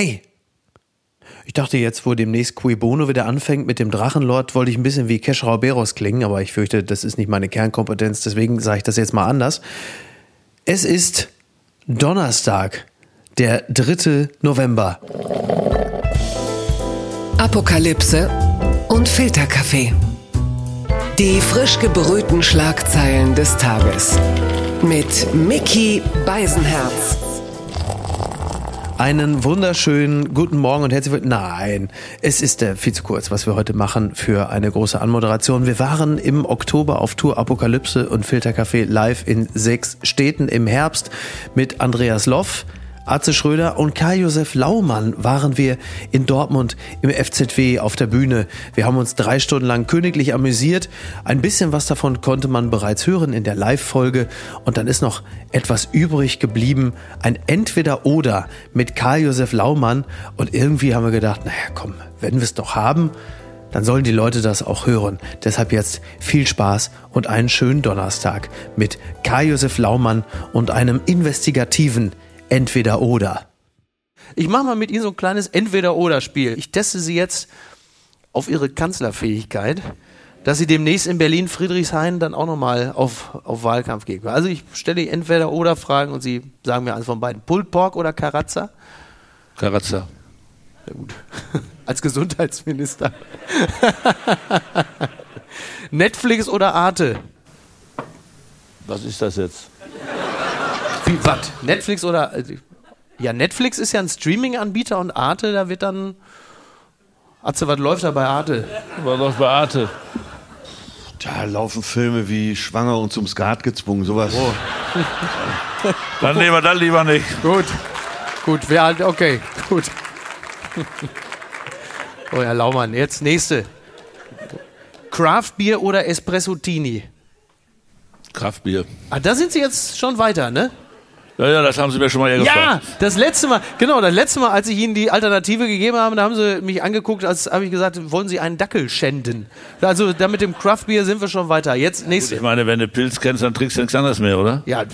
Hey, ich dachte jetzt, wo demnächst Cui Bono wieder anfängt mit dem Drachenlord, wollte ich ein bisschen wie Kesh Rauberos klingen, aber ich fürchte, das ist nicht meine Kernkompetenz, deswegen sage ich das jetzt mal anders. Es ist Donnerstag, der 3. November. Apokalypse und Filterkaffee. Die frisch gebrühten Schlagzeilen des Tages. Mit Mickey Beisenherz. Einen wunderschönen guten Morgen und herzlich willkommen. Nein, es ist äh, viel zu kurz, was wir heute machen für eine große Anmoderation. Wir waren im Oktober auf Tour Apokalypse und Filtercafé live in sechs Städten im Herbst mit Andreas Loff. Atze Schröder und Karl-Josef Laumann waren wir in Dortmund im FZW auf der Bühne. Wir haben uns drei Stunden lang königlich amüsiert. Ein bisschen was davon konnte man bereits hören in der Live-Folge. Und dann ist noch etwas übrig geblieben. Ein Entweder-Oder mit Karl-Josef Laumann. Und irgendwie haben wir gedacht, naja, komm, wenn wir es doch haben, dann sollen die Leute das auch hören. Deshalb jetzt viel Spaß und einen schönen Donnerstag mit Karl-Josef Laumann und einem investigativen entweder oder. Ich mache mal mit Ihnen so ein kleines Entweder-Oder-Spiel. Ich teste Sie jetzt auf Ihre Kanzlerfähigkeit, dass Sie demnächst in Berlin Friedrichshain dann auch nochmal auf, auf Wahlkampf gehen. Also ich stelle Entweder-Oder-Fragen und Sie sagen mir eins von beiden. Pulled Pork oder Karazza? Karazza. Sehr gut. Als Gesundheitsminister. Netflix oder Arte? Was ist das jetzt? Wie, was? Netflix oder. äh, Ja, Netflix ist ja ein Streaming-Anbieter und Arte, da wird dann. Atze, was läuft da bei Arte? War doch bei Arte. Da laufen Filme wie Schwanger und zum Skat gezwungen, sowas. Dann lieber, dann lieber nicht. Gut. Gut, wer halt. Okay, gut. Oh, Herr Laumann, jetzt nächste. Craft Beer oder Espresso-Tini? Kraftbier. Ah, da sind Sie jetzt schon weiter, ne? Ja, ja, das haben Sie mir schon mal eher Ja, gefragt. das letzte Mal, genau, das letzte Mal, als ich Ihnen die Alternative gegeben habe, da haben Sie mich angeguckt, als habe ich gesagt, wollen Sie einen Dackel schänden? Also da mit dem Craft Beer sind wir schon weiter. Jetzt Ich nächste. meine, wenn du Pilz kennst, dann trinkst du nichts anderes mehr, oder? Ja,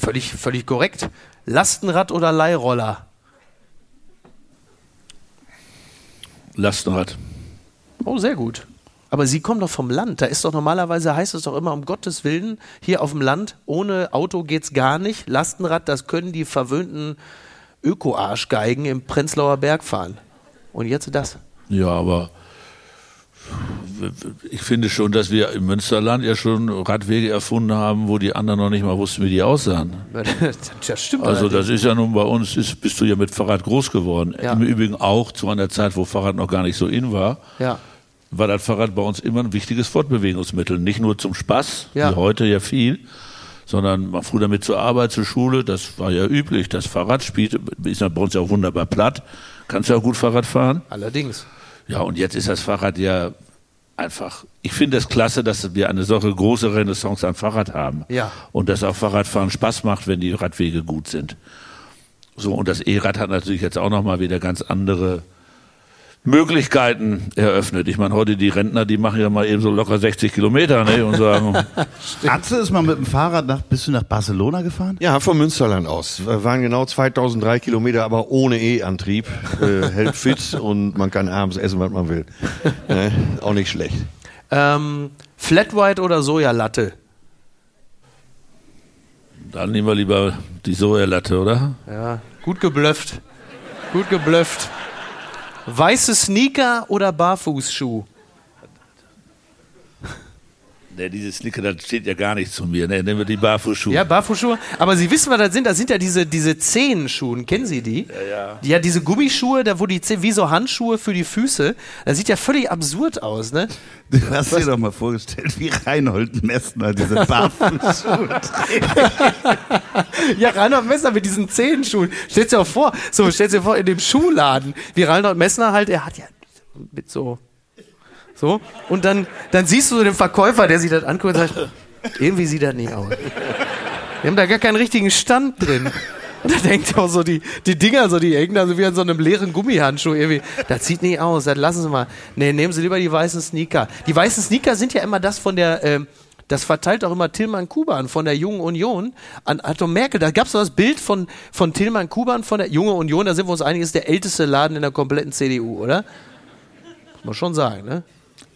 völlig, völlig korrekt. Lastenrad oder Leihroller? Lastenrad. Oh, sehr gut. Aber Sie kommen doch vom Land. Da ist doch normalerweise, heißt es doch immer, um Gottes Willen, hier auf dem Land, ohne Auto geht's gar nicht. Lastenrad, das können die verwöhnten Öko-Arschgeigen im Prenzlauer Berg fahren. Und jetzt das. Ja, aber ich finde schon, dass wir im Münsterland ja schon Radwege erfunden haben, wo die anderen noch nicht mal wussten, wie die aussahen. Das stimmt. Also das ist ja nun bei uns, ist, bist du ja mit Fahrrad groß geworden. Ja. Im Übrigen auch zu einer Zeit, wo Fahrrad noch gar nicht so in war. Ja. War das Fahrrad bei uns immer ein wichtiges Fortbewegungsmittel. Nicht nur zum Spaß, Ja. wie heute ja viel, sondern man fuhr damit zur Arbeit, zur Schule. Das war ja üblich. Das Fahrrad spielte, ist ja bei uns ja auch wunderbar platt. Kannst ja auch gut Fahrrad fahren. Allerdings. Ja, und jetzt ist das Fahrrad ja einfach. Ich finde es klasse, dass wir eine solche große Renaissance am Fahrrad haben. Ja. Und dass auch Fahrradfahren Spaß macht, wenn die Radwege gut sind. So, und das E-Rad hat natürlich jetzt auch nochmal wieder ganz andere Möglichkeiten eröffnet. Ich meine, heute die Rentner, die machen ja mal eben so locker 60 Kilometer, ne, und sagen, Atze ist mal mit dem Fahrrad nach, bist du nach Barcelona gefahren? Ja, vom Münsterland aus. Wir waren genau 2003 Kilometer, aber ohne E-Antrieb. Äh, hält fit und man kann abends essen, was man will. Ne? Auch nicht schlecht. Ähm, Flat White oder Sojalatte? dann nehmen wir lieber die Sojalatte, oder? Ja, gut geblufft. Gut geblufft. Weiße Sneaker oder Barfußschuh? Ne, diese Sneaker, das steht ja gar nicht zu mir. Ne, nehmen wir die Barfußschuhe. Ja, Barfußschuhe. Aber Sie wissen, was das sind? Das sind ja diese, diese Zehenschuhe. Kennen Sie die? Ja, ja. Ja, diese Gummischuhe, da wo die Zehen, wie so Handschuhe für die Füße. Das sieht ja völlig absurd aus, ne? Du hast dir doch mal vorgestellt, wie Reinhold Messner diese Barfußschuhe Ja, Reinhold Messner mit diesen Zehenschuhen. Stellt dir auch vor, so, stellt dir vor, in dem Schuhladen, wie Reinhold Messner halt, er hat ja mit so, so, und dann, dann siehst du so den Verkäufer, der sich das anguckt und sagt, irgendwie sieht das nicht aus. Wir haben da gar keinen richtigen Stand drin. Und da denkt auch so, die, die Dinger, so, die hängen da so wie an so einem leeren Gummihandschuh irgendwie. Das sieht nicht aus, das lassen Sie mal. Nee, nehmen Sie lieber die weißen Sneaker. Die weißen Sneaker sind ja immer das von der, ähm, Das verteilt doch immer Tillmann Kuban von der Jungen Union an Anton Merkel. Da gab es das Bild von, von Tillmann Kuban von der Junge Union. Da sind wir uns einig, ist der älteste Laden in der kompletten CDU, oder? Muss man schon sagen, ne?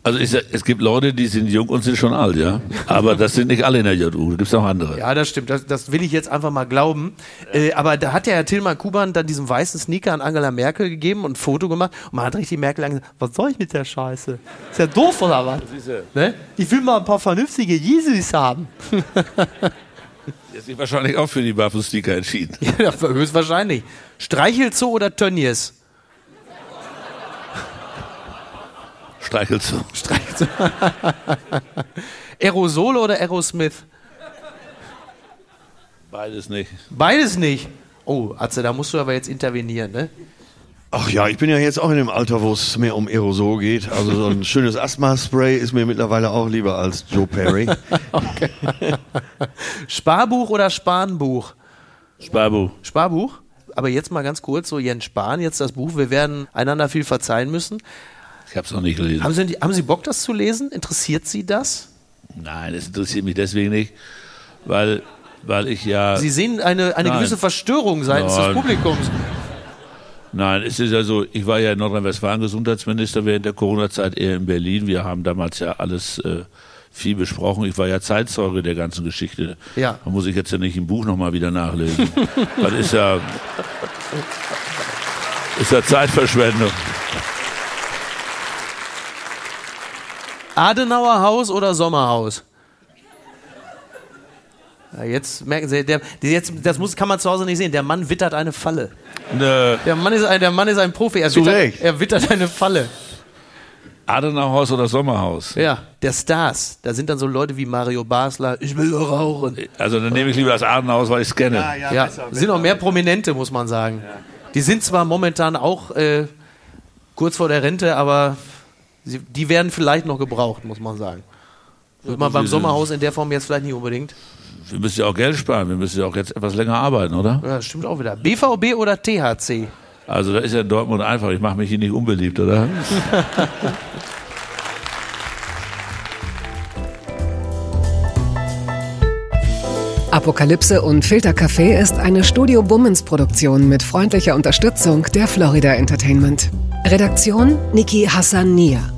Also ich, es gibt Leute, die sind jung und sind schon alt, ja. Aber das sind nicht alle in der JU, da gibt es auch andere. Ja, das stimmt. Das, das will ich jetzt einfach mal glauben. Äh, aber da hat ja Herr Tillmann Kuban dann diesen weißen Sneaker an Angela Merkel gegeben und ein Foto gemacht. Und man hat richtig Merkel angesagt, was soll ich mit der Scheiße? Ist ja doof oder was? Ne? Ich will mal ein paar vernünftige Yeezys haben. Der ist sich wahrscheinlich auch für die Barfußsticker entschieden. ja, höchstwahrscheinlich. Streichelzoo oder Tönnies? Streichelzoo. Streichelzoo. Aerosole oder Aerosmith? Beides nicht. Beides nicht. Oh, Atze, da musst du aber jetzt intervenieren, ne? Ach ja, ich bin ja jetzt auch in dem Alter, wo es mehr um Aerosol geht. Also so ein schönes Asthma-Spray ist mir mittlerweile auch lieber als Joe Perry. Sparbuch oder Spanbuch? Sparbuch. Sparbuch? Aber jetzt mal ganz kurz, so Jens Spahn, jetzt das Buch, wir werden einander viel verzeihen müssen. Ich habe es noch nicht gelesen. Haben Sie, haben Sie Bock, das zu lesen? Interessiert Sie das? Nein, es interessiert mich deswegen nicht, weil, weil ich ja. Sie sehen eine, eine Nein. gewisse Verstörung seitens des Nein. Publikums. Nein, es ist ja so, ich war ja in Nordrhein-Westfalen Gesundheitsminister während der Corona-Zeit eher in Berlin. Wir haben damals ja alles äh, viel besprochen. Ich war ja Zeitzeuge der ganzen Geschichte. Ja. Da muss ich jetzt ja nicht im Buch nochmal wieder nachlesen. das ist ja, ist ja Zeitverschwendung. Adenauer Haus oder Sommerhaus? Ja, jetzt merken Sie, der, jetzt, das muss, kann man zu Hause nicht sehen. Der Mann wittert eine Falle. Nö. Der Mann ist ein, der Mann ist ein Profi. Er Zu wittert, Recht. er wittert eine Falle. Adenauerhaus oder Sommerhaus? Ja, der Stars. Da sind dann so Leute wie Mario Basler. Ich will nur rauchen. Also dann nehme ich lieber das Adenauerhaus, weil ich es kenne. Ja, sind auch mehr Prominente, muss man sagen. Die sind zwar momentan auch äh, kurz vor der Rente, aber sie, die werden vielleicht noch gebraucht, muss man sagen. Wird man beim Sommerhaus in der Form jetzt vielleicht nicht unbedingt. Wir müssen ja auch Geld sparen. Wir müssen ja auch jetzt etwas länger arbeiten, oder? Ja, das stimmt auch wieder. BVB oder THC? Also da ist ja in Dortmund einfach. Ich mache mich hier nicht unbeliebt, oder? Apokalypse und Filtercafé ist eine Studio Bummens Produktion mit freundlicher Unterstützung der Florida Entertainment. Redaktion Niki Hassania.